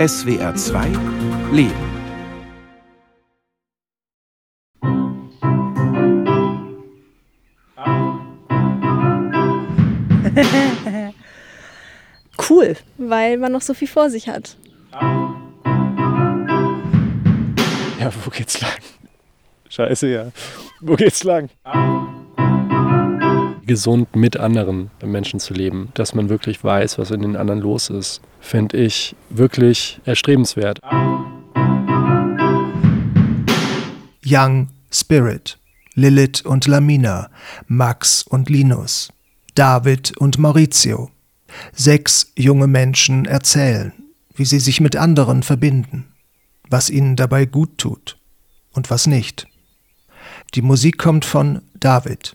SWR 2 Leben. cool, weil man noch so viel vor sich hat. Ja, wo geht's lang? Scheiße, ja. Wo geht's lang? Gesund mit anderen Menschen zu leben, dass man wirklich weiß, was in den anderen los ist, finde ich wirklich erstrebenswert. Young Spirit, Lilith und Lamina, Max und Linus, David und Maurizio. Sechs junge Menschen erzählen, wie sie sich mit anderen verbinden, was ihnen dabei gut tut und was nicht. Die Musik kommt von David.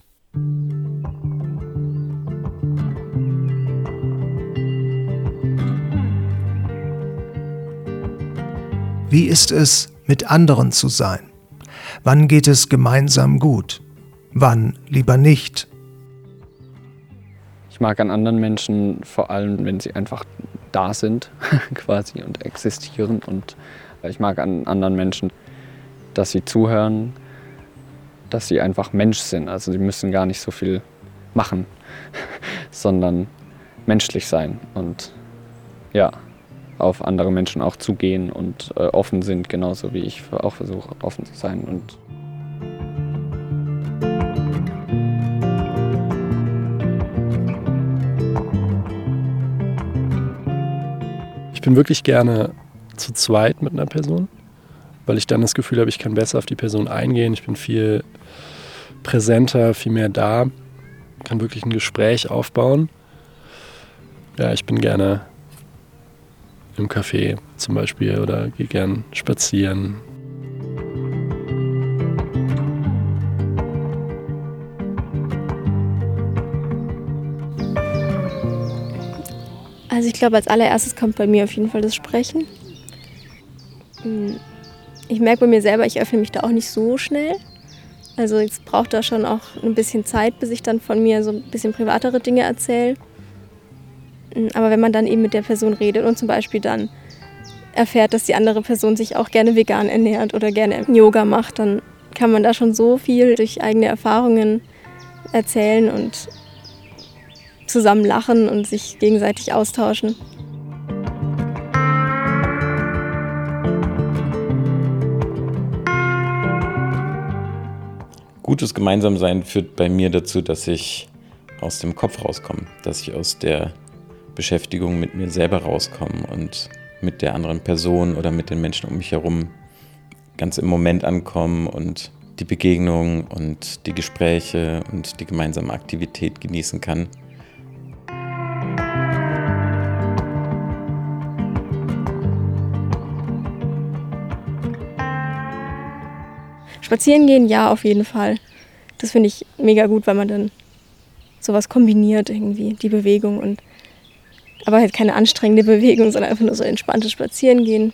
Wie ist es, mit anderen zu sein? Wann geht es gemeinsam gut? Wann lieber nicht? Ich mag an anderen Menschen vor allem, wenn sie einfach da sind quasi und existieren. Und ich mag an anderen Menschen, dass sie zuhören, dass sie einfach Mensch sind. Also sie müssen gar nicht so viel machen, sondern menschlich sein und ja, auf andere Menschen auch zugehen und äh, offen sind, genauso wie ich auch versuche, offen zu sein. Und ich bin wirklich gerne zu zweit mit einer Person weil ich dann das Gefühl habe, ich kann besser auf die Person eingehen. Ich bin viel präsenter, viel mehr da, kann wirklich ein Gespräch aufbauen. Ja, ich bin gerne im Café zum Beispiel oder gehe gern spazieren. Also ich glaube, als allererstes kommt bei mir auf jeden Fall das Sprechen. Hm ich merke bei mir selber, ich öffne mich da auch nicht so schnell. Also es braucht da schon auch ein bisschen Zeit, bis ich dann von mir so ein bisschen privatere Dinge erzähle. Mm, aber wenn man dann eben mit der Person redet und zum Beispiel dann erfährt, dass die andere Person sich auch gerne vegan ernährt oder gerne Yoga macht, dann kann man da schon so viel durch eigene Erfahrungen erzählen und zusammen lachen und sich gegenseitig austauschen. Gutes Gemeinsamsein führt bei mir dazu, dass ich aus dem Kopf rauskomme, dass ich aus der Beschäftigung mit mir selber rauskomme und mit der anderen Person oder mit den Menschen um mich herum ganz im Moment ankommen und die Begegnung und die Gespräche und die gemeinsame Aktivität genießen kann. Spazieren gehen, ja, auf jeden Fall. Das finde ich mega gut, weil man dann sowas kombiniert irgendwie, die Bewegung und aber halt keine anstrengende Bewegung, sondern einfach nur so entspanntes Spazieren gehen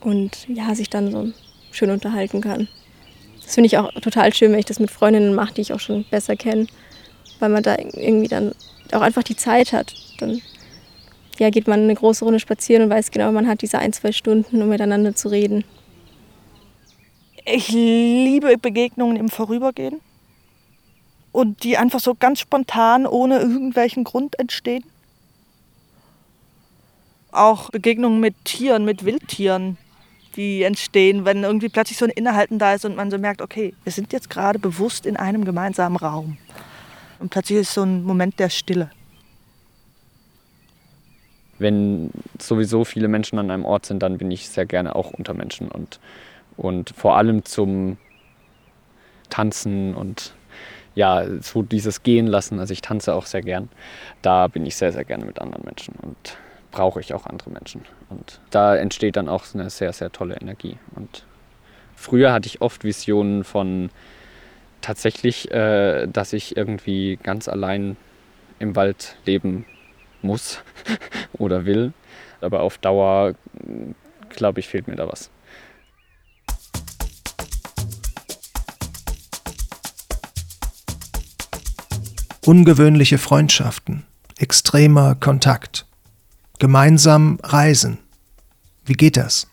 und ja, sich dann so schön unterhalten kann. Das finde ich auch total schön, wenn ich das mit Freundinnen mache, die ich auch schon besser kenne, weil man da irgendwie dann auch einfach die Zeit hat. Dann ja, geht man eine große Runde spazieren und weiß genau, man hat diese ein, zwei Stunden, um miteinander zu reden. Ich liebe Begegnungen im Vorübergehen und die einfach so ganz spontan ohne irgendwelchen Grund entstehen. Auch Begegnungen mit Tieren, mit Wildtieren, die entstehen, wenn irgendwie plötzlich so ein Innehalten da ist und man so merkt, okay, wir sind jetzt gerade bewusst in einem gemeinsamen Raum. Und plötzlich ist so ein Moment der Stille. Wenn sowieso viele Menschen an einem Ort sind, dann bin ich sehr gerne auch unter Menschen und und vor allem zum Tanzen und ja, so dieses Gehen lassen. Also ich tanze auch sehr gern. Da bin ich sehr, sehr gerne mit anderen Menschen und brauche ich auch andere Menschen. Und da entsteht dann auch eine sehr, sehr tolle Energie. Und früher hatte ich oft Visionen von tatsächlich, äh, dass ich irgendwie ganz allein im Wald leben muss oder will. Aber auf Dauer, glaube ich, fehlt mir da was. Ungewöhnliche Freundschaften, extremer Kontakt, gemeinsam reisen, Wie geht das?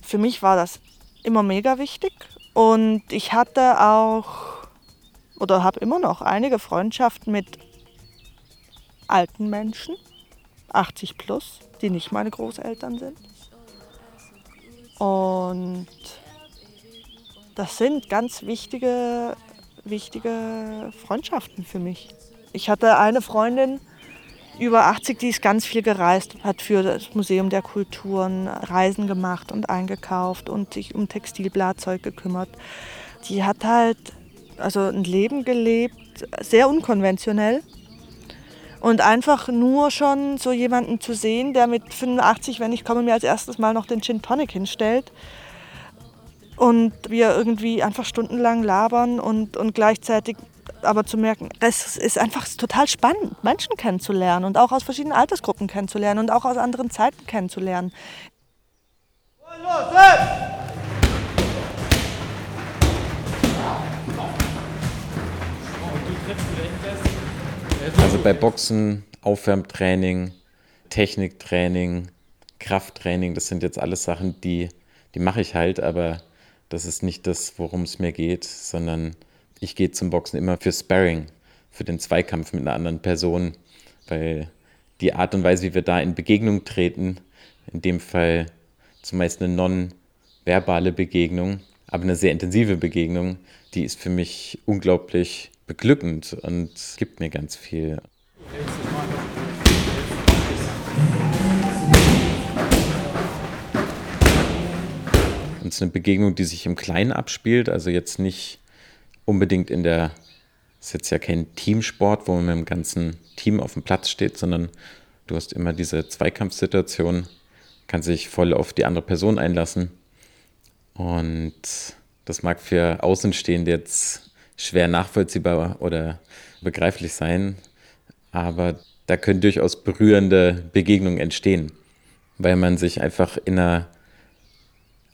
Für mich war das immer mega wichtig und ich hatte auch oder habe immer noch einige Freundschaften mit alten Menschen, 80 plus, die nicht meine Großeltern sind. Und das sind ganz wichtige, wichtige Freundschaften für mich. Ich hatte eine Freundin, über 80, die ist ganz viel gereist, hat für das Museum der Kulturen Reisen gemacht und eingekauft und sich um Textilblattzeug gekümmert. Die hat halt also ein Leben gelebt, sehr unkonventionell. Und einfach nur schon so jemanden zu sehen, der mit 85, wenn ich komme, mir als erstes mal noch den Gin Tonic hinstellt. Und wir irgendwie einfach stundenlang labern und, und gleichzeitig aber zu merken, das ist einfach total spannend, Menschen kennenzulernen und auch aus verschiedenen Altersgruppen kennenzulernen und auch aus anderen Zeiten kennenzulernen. Also bei Boxen, Aufwärmtraining, Techniktraining, Krafttraining, das sind jetzt alles Sachen, die, die mache ich halt, aber das ist nicht das, worum es mir geht, sondern ich gehe zum Boxen immer für Sparring, für den Zweikampf mit einer anderen Person, weil die Art und Weise, wie wir da in Begegnung treten, in dem Fall zumeist eine non-verbale Begegnung, aber eine sehr intensive Begegnung, die ist für mich unglaublich beglückend und gibt mir ganz viel. Ist eine Begegnung, die sich im Kleinen abspielt, also jetzt nicht unbedingt in der, ist jetzt ja kein Teamsport, wo man mit dem ganzen Team auf dem Platz steht, sondern du hast immer diese Zweikampfsituation, kann sich voll auf die andere Person einlassen. Und das mag für Außenstehende jetzt schwer nachvollziehbar oder begreiflich sein, aber da können durchaus berührende Begegnungen entstehen, weil man sich einfach in einer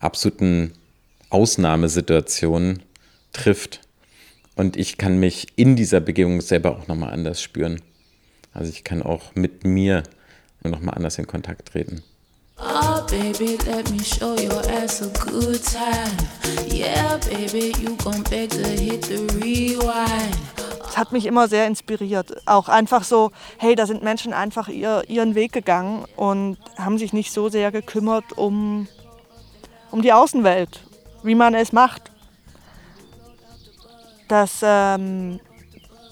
absoluten Ausnahmesituation trifft und ich kann mich in dieser Begegnung selber auch nochmal anders spüren. Also ich kann auch mit mir nochmal anders in Kontakt treten. Oh, baby, let me show your ass a good time. Yeah, baby, you gon' beg to hit the rewind. Das hat mich immer sehr inspiriert. Auch einfach so, hey, da sind Menschen einfach ihr, ihren Weg gegangen und haben sich nicht so sehr gekümmert um, um die Außenwelt, wie man es macht. Das ähm,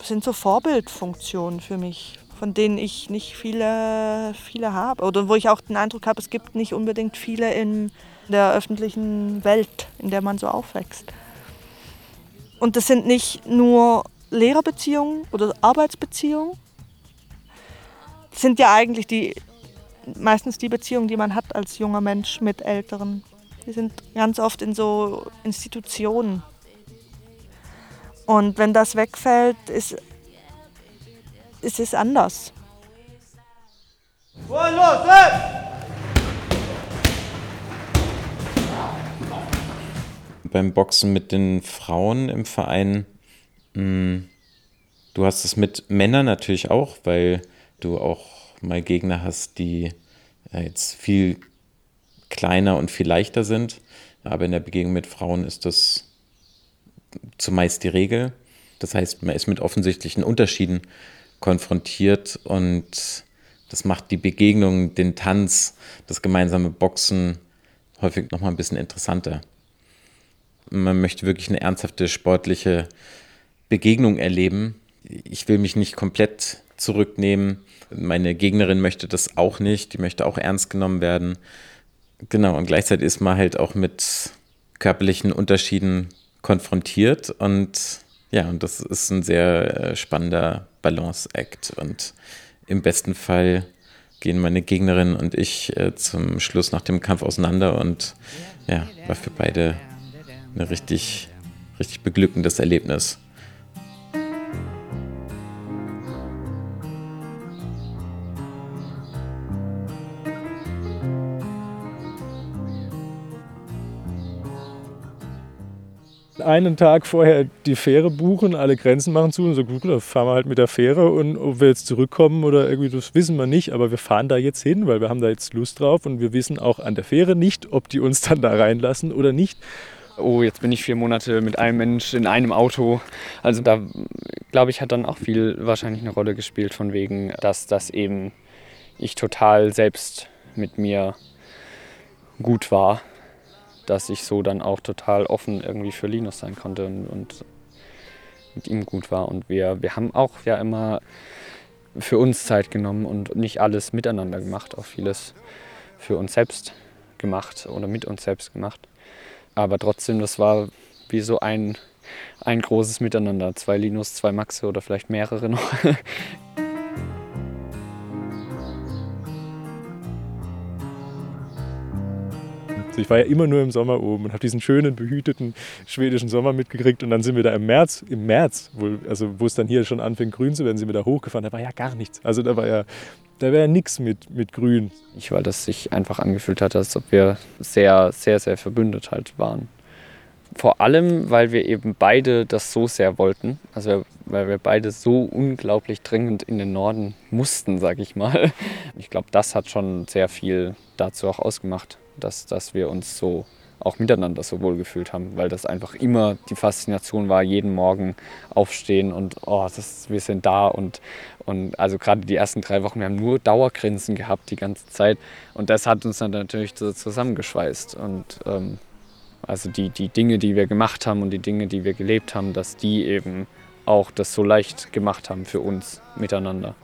sind so Vorbildfunktionen für mich, von denen ich nicht viele, viele habe. Oder wo ich auch den Eindruck habe, es gibt nicht unbedingt viele in der öffentlichen Welt, in der man so aufwächst. Und das sind nicht nur Lehrerbeziehungen oder Arbeitsbeziehungen. Das sind ja eigentlich die, meistens die Beziehungen, die man hat als junger Mensch mit Älteren. Die sind ganz oft in so Institutionen und wenn das wegfällt, ist, ist es anders. Beim Boxen mit den Frauen im Verein, mh, hm, du hast es mit Männern natürlich auch, weil du auch mal Gegner hast, die ja, jetzt viel kleiner und viel leichter sind. Aber in der Begegnung mit Frauen ist das zumeist die Regel. Das heißt, man ist mit offensichtlichen Unterschieden konfrontiert und das macht die Begegnung, den Tanz, das gemeinsame Boxen häufig nochmal ein bisschen interessanter. Man möchte wirklich eine ernsthafte sportliche Begegnung erleben. Ich will mich nicht komplett zurücknehmen. Meine Gegnerin möchte das auch nicht. Die möchte auch ernst genommen werden. Genau, und gleichzeitig ist man halt auch mit körperlichen Unterschieden konfrontiert und ja, und das ist ein sehr äh, spannender Balance-Act und im besten Fall gehen meine Gegnerin und ich äh, zum Schluss nach dem Kampf auseinander und ja, war für beide ein richtig, richtig beglückendes Erlebnis. Einen Tag vorher die Fähre buchen, alle Grenzen machen zu und so, gut, dann fahren wir halt mit der Fähre und ob wir jetzt zurückkommen oder irgendwie, das wissen wir nicht, aber wir fahren da jetzt hin, weil wir haben da jetzt Lust drauf und wir wissen auch an der Fähre nicht, ob die uns dann da reinlassen oder nicht. Oh, jetzt bin ich vier Monate mit einem Mensch in einem Auto. Also da, glaube ich, hat dann auch viel wahrscheinlich eine Rolle gespielt von wegen, dass das eben ich total selbst mit mir gut war dass ich so dann auch total offen irgendwie für Linus sein konnte und, und mit ihm gut war. Und wir, wir haben auch ja immer für uns Zeit genommen und nicht alles miteinander gemacht, auch vieles für uns selbst gemacht oder mit uns selbst gemacht. Aber trotzdem, das war wie so ein, ein großes Miteinander. Zwei Linus, zwei Maxe oder vielleicht mehrere noch. Also ich war ja immer nur im Sommer oben und habe diesen schönen, behüteten schwedischen Sommer mitgekriegt. Und dann sind wir da im März, im März, wo, also wo es dann hier schon anfing grün zu werden, sind wir da hochgefahren. Da war ja gar nichts. Also da war ja, da wäre ja nichts mit, mit grün. Ich, weil das sich einfach angefühlt hat, als ob wir sehr, sehr, sehr verbündet halt waren. Vor allem, weil wir eben beide das so sehr wollten. Also weil wir beide so unglaublich dringend in den Norden mussten, sag ich mal. Ich glaube, das hat schon sehr viel dazu auch ausgemacht dass, dass wir uns so auch miteinander so wohl gefühlt haben, weil das einfach immer die Faszination war, jeden Morgen aufstehen und oh, das, wir sind da und, und also gerade die ersten drei Wochen, wir haben nur Dauergrinsen gehabt die ganze Zeit und das hat uns dann natürlich so zusammengeschweißt und ähm, also die, die Dinge, die wir gemacht haben und die Dinge, die wir gelebt haben, dass die eben auch das so leicht gemacht haben für uns miteinander.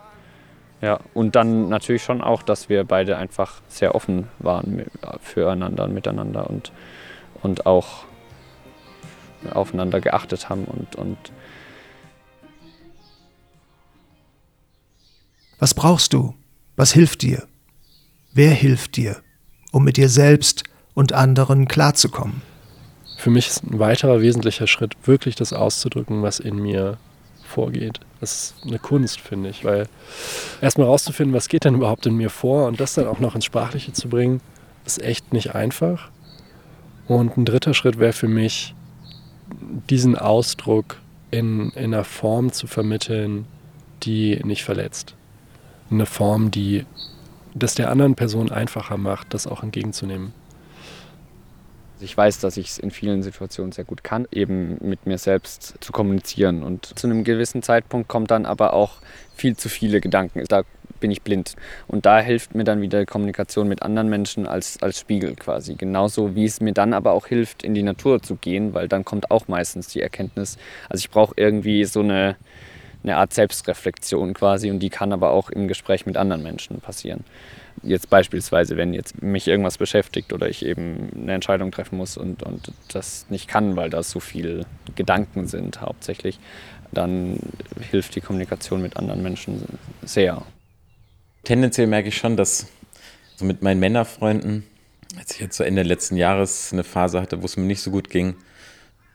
Ja, und dann natürlich schon auch, dass wir beide einfach sehr offen waren füreinander und miteinander und, und auch aufeinander geachtet haben und, und Was brauchst du? Was hilft dir? Wer hilft dir, um mit dir selbst und anderen klarzukommen? Für mich ist ein weiterer wesentlicher Schritt, wirklich das auszudrücken, was in mir vorgeht. Das ist eine Kunst, finde ich, weil erstmal rauszufinden, was geht denn überhaupt in mir vor und das dann auch noch ins Sprachliche zu bringen, ist echt nicht einfach. Und ein dritter Schritt wäre für mich, diesen Ausdruck in, in einer Form zu vermitteln, die nicht verletzt. Eine Form, die das der anderen Person einfacher macht, das auch entgegenzunehmen. Ich weiß, dass ich es in vielen Situationen sehr gut kann, eben mit mir selbst zu kommunizieren. Und zu einem gewissen Zeitpunkt kommt dann aber auch viel zu viele Gedanken. Da bin ich blind. Und da hilft mir dann wieder Kommunikation mit anderen Menschen als, als Spiegel quasi. Genauso wie es mir dann aber auch hilft, in die Natur zu gehen, weil dann kommt auch meistens die Erkenntnis. Also ich brauche irgendwie so eine, eine Art Selbstreflexion quasi und die kann aber auch im Gespräch mit anderen Menschen passieren jetzt beispielsweise, wenn jetzt mich irgendwas beschäftigt oder ich eben eine Entscheidung treffen muss und, und das nicht kann, weil da so viele Gedanken sind hauptsächlich, dann hilft die Kommunikation mit anderen Menschen sehr. Tendenziell merke ich schon, dass so mit meinen Männerfreunden, als ich jetzt so Ende letzten Jahres eine Phase hatte, wo es mir nicht so gut ging,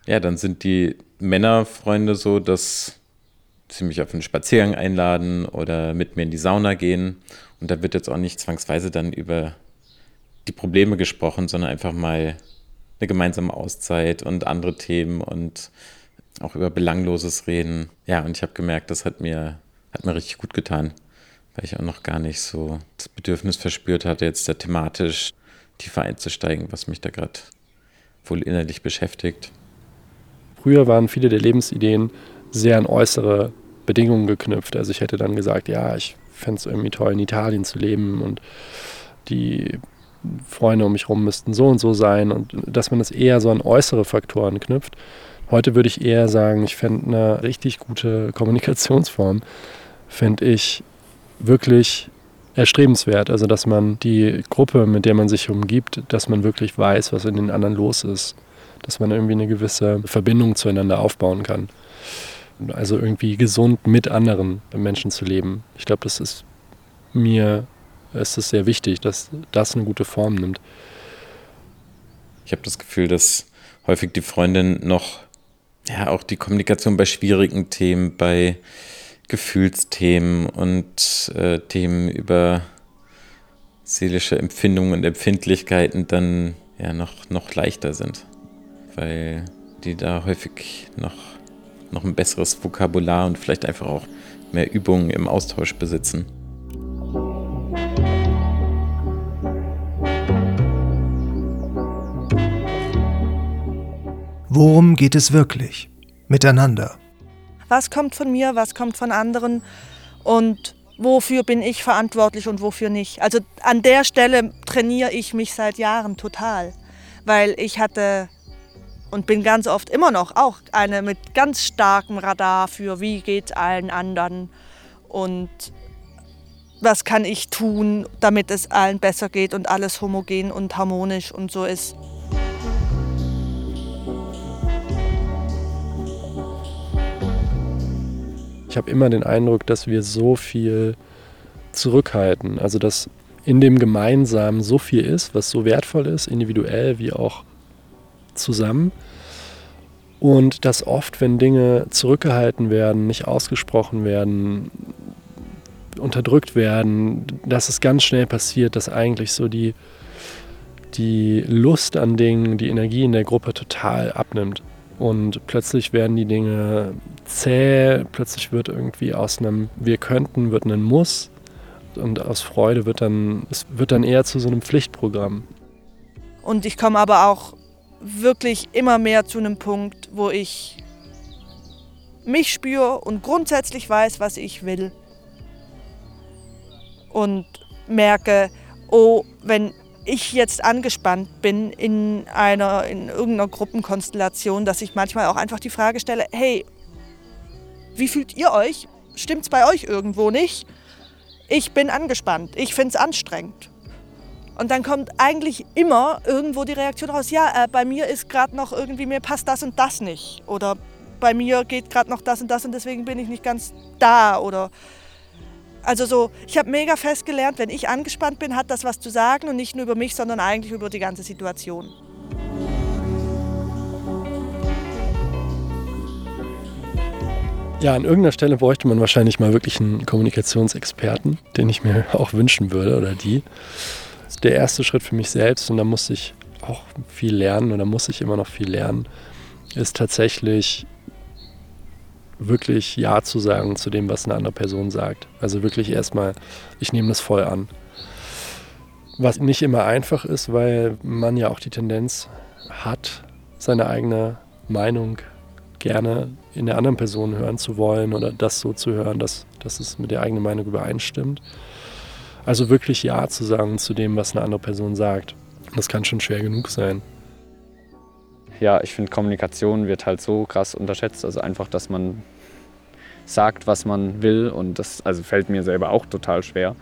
ja, dann sind die Männerfreunde so, dass sie mich auf einen Spaziergang einladen oder mit mir in die Sauna gehen und da wird jetzt auch nicht zwangsweise dann über die Probleme gesprochen, sondern einfach mal eine gemeinsame Auszeit und andere Themen und auch über Belangloses reden. Ja, und ich habe gemerkt, das hat mir, hat mir richtig gut getan, weil ich auch noch gar nicht so das Bedürfnis verspürt hatte, jetzt da thematisch tiefer einzusteigen, was mich da gerade wohl innerlich beschäftigt. Früher waren viele der Lebensideen sehr an äußere Bedingungen geknüpft. Also ich hätte dann gesagt, ja, ich fände es irgendwie toll, in Italien zu leben und die Freunde um mich herum müssten so und so sein und dass man das eher so an äußere Faktoren knüpft. Heute würde ich eher sagen, ich fände eine richtig gute Kommunikationsform, fände ich wirklich erstrebenswert. Also, dass man die Gruppe, mit der man sich umgibt, dass man wirklich weiß, was in den anderen los ist. Dass man irgendwie eine gewisse Verbindung zueinander aufbauen kann. Also irgendwie gesund mit anderen Menschen zu leben. Ich glaube, das ist mir ist es sehr wichtig, dass das eine gute Form nimmt. Ich habe das Gefühl, dass häufig die Freundin noch, ja, auch die Kommunikation bei schwierigen Themen, bei Gefühlsthemen und äh, Themen über seelische Empfindungen und Empfindlichkeiten dann ja noch, noch leichter sind. Weil die da häufig noch, noch ein besseres Vokabular und vielleicht einfach auch mehr Übungen im Austausch besitzen. Worum geht es wirklich? Miteinander. Was kommt von mir, was kommt von anderen und wofür bin ich verantwortlich und wofür nicht. Also an der Stelle trainiere ich mich seit Jahren total, weil ich hatte und bin ganz oft immer noch auch eine mit ganz starkem Radar für, wie geht es allen anderen und was kann ich tun, damit es allen besser geht und alles homogen und harmonisch und so ist. Ich habe immer den Eindruck, dass wir so viel zurückhalten. Also dass in dem Gemeinsamen so viel ist, was so wertvoll ist, individuell wie auch zusammen. Und dass oft, wenn Dinge zurückgehalten werden, nicht ausgesprochen werden, unterdrückt werden, dass es ganz schnell passiert, dass eigentlich so die, die Lust an Dingen, die Energie in der Gruppe total abnimmt. Und plötzlich werden die Dinge zäh, plötzlich wird irgendwie aus einem Wir könnten, wird ein Muss und aus Freude wird dann, es wird dann eher zu so einem Pflichtprogramm. Und ich komme aber auch wirklich immer mehr zu einem Punkt, wo ich mich spüre und grundsätzlich weiß, was ich will. Und merke, oh, wenn ich jetzt angespannt bin in einer in irgendeiner Gruppenkonstellation, dass ich manchmal auch einfach die Frage stelle, hey, wie fühlt ihr euch? Stimmt's bei euch irgendwo nicht? Ich bin angespannt, ich finde es anstrengend. Und dann kommt eigentlich immer irgendwo die Reaktion raus, ja, äh, bei mir ist gerade noch irgendwie, mir passt das und das nicht. Oder bei mir geht gerade noch das und das und deswegen bin ich nicht ganz da. Oder also so, ich habe mega fest gelernt, wenn ich angespannt bin, hat das was zu sagen und nicht nur über mich, sondern eigentlich über die ganze Situation. Ja, an irgendeiner Stelle bräuchte man wahrscheinlich mal wirklich einen Kommunikationsexperten, den ich mir auch wünschen würde oder die. Der erste Schritt für mich selbst und da muss ich auch viel lernen oder muss ich immer noch viel lernen, ist tatsächlich wirklich Ja zu sagen zu dem, was eine andere Person sagt. Also wirklich erstmal, ich nehme das voll an. Was nicht immer einfach ist, weil man ja auch die Tendenz hat, seine eigene Meinung gerne in der anderen Person hören zu wollen oder das so zu hören, dass, dass es mit der eigenen Meinung übereinstimmt. Also wirklich Ja zu sagen zu dem, was eine andere Person sagt. Das kann schon schwer genug sein ja, ich finde, Kommunikation wird halt so krass unterschätzt. Also einfach, dass man sagt, was man will. Und das also fällt mir selber auch total schwer.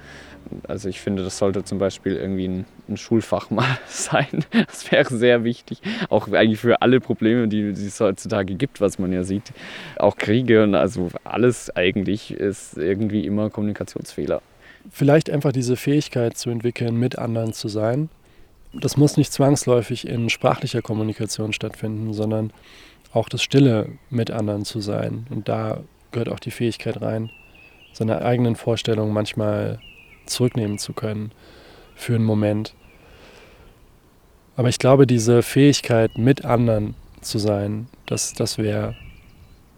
Also ich finde, das sollte zum Beispiel irgendwie ein, ein Schulfach mal sein. Das wäre sehr wichtig. Auch eigentlich für alle Probleme, die, die es heutzutage gibt, was man ja sieht. Auch Kriege und also alles eigentlich ist irgendwie immer Kommunikationsfehler. Vielleicht einfach diese Fähigkeit zu entwickeln, mit anderen zu sein das muss nicht zwangsläufig in sprachlicher Kommunikation stattfinden, sondern auch das Stille mit anderen zu sein. Und da gehört auch die Fähigkeit rein, seine eigenen Vorstellungen manchmal zurücknehmen zu können für einen Moment. Aber ich glaube, diese Fähigkeit, mit anderen zu sein, das, das wäre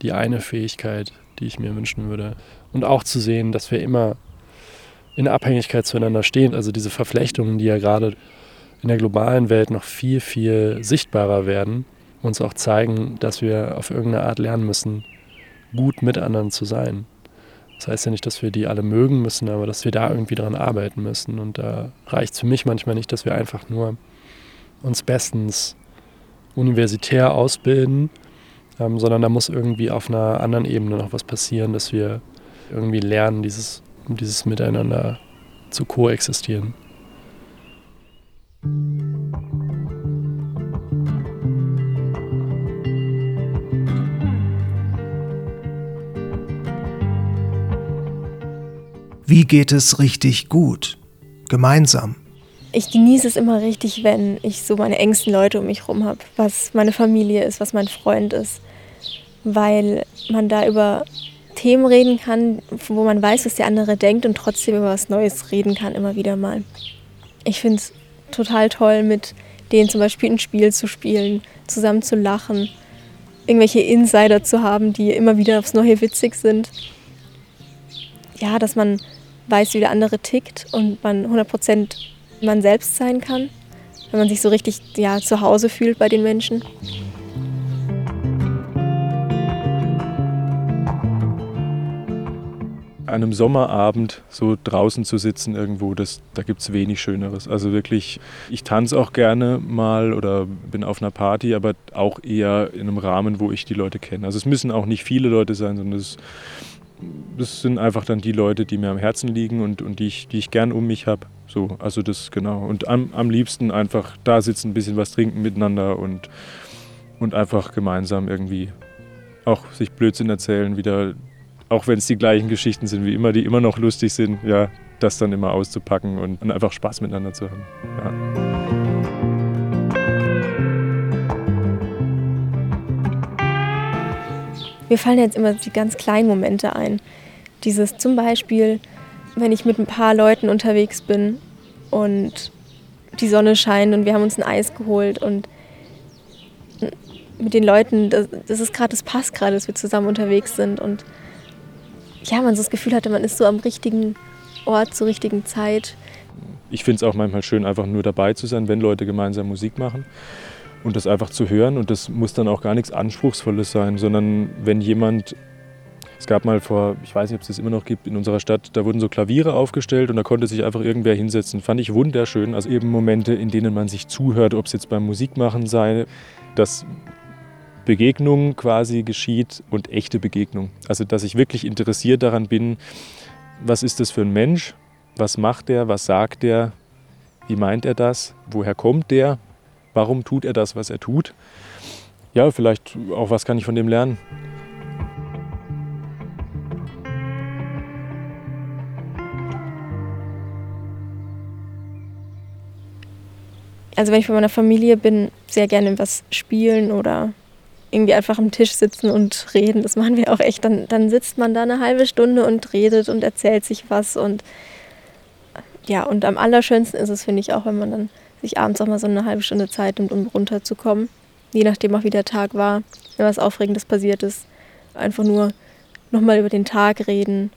die eine Fähigkeit, die ich mir wünschen würde. Und auch zu sehen, dass wir immer in Abhängigkeit zueinander stehen. Also diese Verflechtungen, die ja gerade in der globalen Welt noch viel, viel sichtbarer werden, uns auch zeigen, dass wir auf irgendeine Art lernen müssen, gut mit anderen zu sein. Das heißt ja nicht, dass wir die alle mögen müssen, aber dass wir da irgendwie dran arbeiten müssen. Und da reicht es für mich manchmal nicht, dass wir einfach nur uns bestens universitär ausbilden, ähm, sondern da muss irgendwie auf einer anderen Ebene noch was passieren, dass wir irgendwie lernen, dieses, dieses Miteinander zu koexistieren. Wie geht es richtig gut? Gemeinsam. Ich genieße es immer richtig, wenn ich so meine engsten Leute um mich herum habe, was meine Familie ist, was mein Freund ist, weil man da über Themen reden kann, wo man weiß, was der andere denkt und trotzdem über was Neues reden kann, immer wieder mal. Ich finde es total toll, mit denen zum Beispiel ein Spiel zu spielen, zusammen zu lachen irgendwelche Insider zu haben, die immer wieder aufs Neue witzig sind. Ja, dass man weiß, wie der andere tickt und man 100% man selbst sein kann, wenn man sich so richtig ja, zu Hause fühlt bei den Menschen. An einem Sommerabend so draußen zu sitzen irgendwo, das, da gibt es wenig Schöneres. Also wirklich, ich tanze auch gerne mal oder bin auf einer Party, aber auch eher in einem Rahmen, wo ich die Leute kenne. Also es müssen auch nicht viele Leute sein, sondern es, das sind einfach dann die Leute, die mir am Herzen liegen und, und die, ich, die ich gern um mich habe. So, also das genau. Und am, am liebsten einfach da sitzen, ein bisschen was trinken miteinander und, und einfach gemeinsam irgendwie auch sich Blödsinn erzählen, wieder auch wenn es die gleichen Geschichten sind wie immer, die immer noch lustig sind, ja, das dann immer auszupacken und, einfach Spaß miteinander zu haben. Ja. Mir fallen jetzt immer die ganz kleinen Momente ein. Dieses zum Beispiel, wenn ich mit ein paar Leuten unterwegs bin und die Sonne scheint und wir haben uns ein Eis geholt und mit den Leuten, das, das ist gerade, das passt gerade, dass wir zusammen unterwegs sind und ja, man so das Gefühl hatte, man ist so am richtigen Ort zur richtigen Zeit. Ich finde es auch manchmal schön, einfach nur dabei zu sein, wenn Leute gemeinsam Musik machen und das einfach zu hören. Und das muss dann auch gar nichts Anspruchsvolles sein, sondern wenn jemand es gab mal vor, ich weiß nicht, ob es das immer noch gibt, in unserer Stadt, da wurden so Klaviere aufgestellt und da konnte sich einfach irgendwer hinsetzen. Fand ich wunderschön. Also eben Momente, in denen man sich zuhört, ob es jetzt beim Musikmachen sei, dass Begegnung quasi geschieht und echte Begegnung. Also dass ich wirklich interessiert daran bin, was ist das für ein Mensch, was macht er, was sagt er, wie meint er das, woher kommt der, warum tut er das, was er tut. Ja, vielleicht auch, was kann ich von dem lernen. Also wenn ich bei meiner Familie bin, sehr gerne was spielen oder irgendwie einfach am Tisch sitzen und reden. Das machen wir auch echt. Dann, dann sitzt man da eine halbe Stunde und redet und erzählt sich was. Und ja, und am allerschönsten ist es, finde ich, auch, wenn man dann sich abends auch mal so eine halbe Stunde Zeit nimmt, um runterzukommen. Je nachdem auch, wie der Tag war, wenn was Aufregendes passiert ist. Einfach nur nochmal über den Tag reden.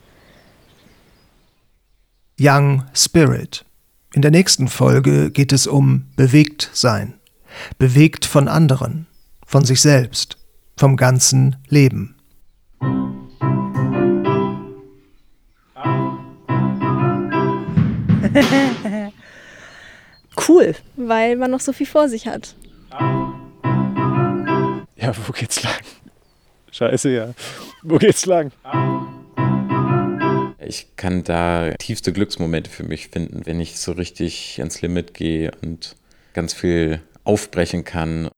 Young Spirit. In der nächsten Folge geht es um bewegt sein. Bewegt von anderen, von sich selbst, vom ganzen Leben. cool, weil man noch so viel vor sich hat. Ja, wo geht's lang? Scheiße, ja. Wo geht's lang? Ich kann da tiefste Glücksmomente für mich finden, wenn ich so richtig ans Limit gehe und ganz viel aufbrechen kann.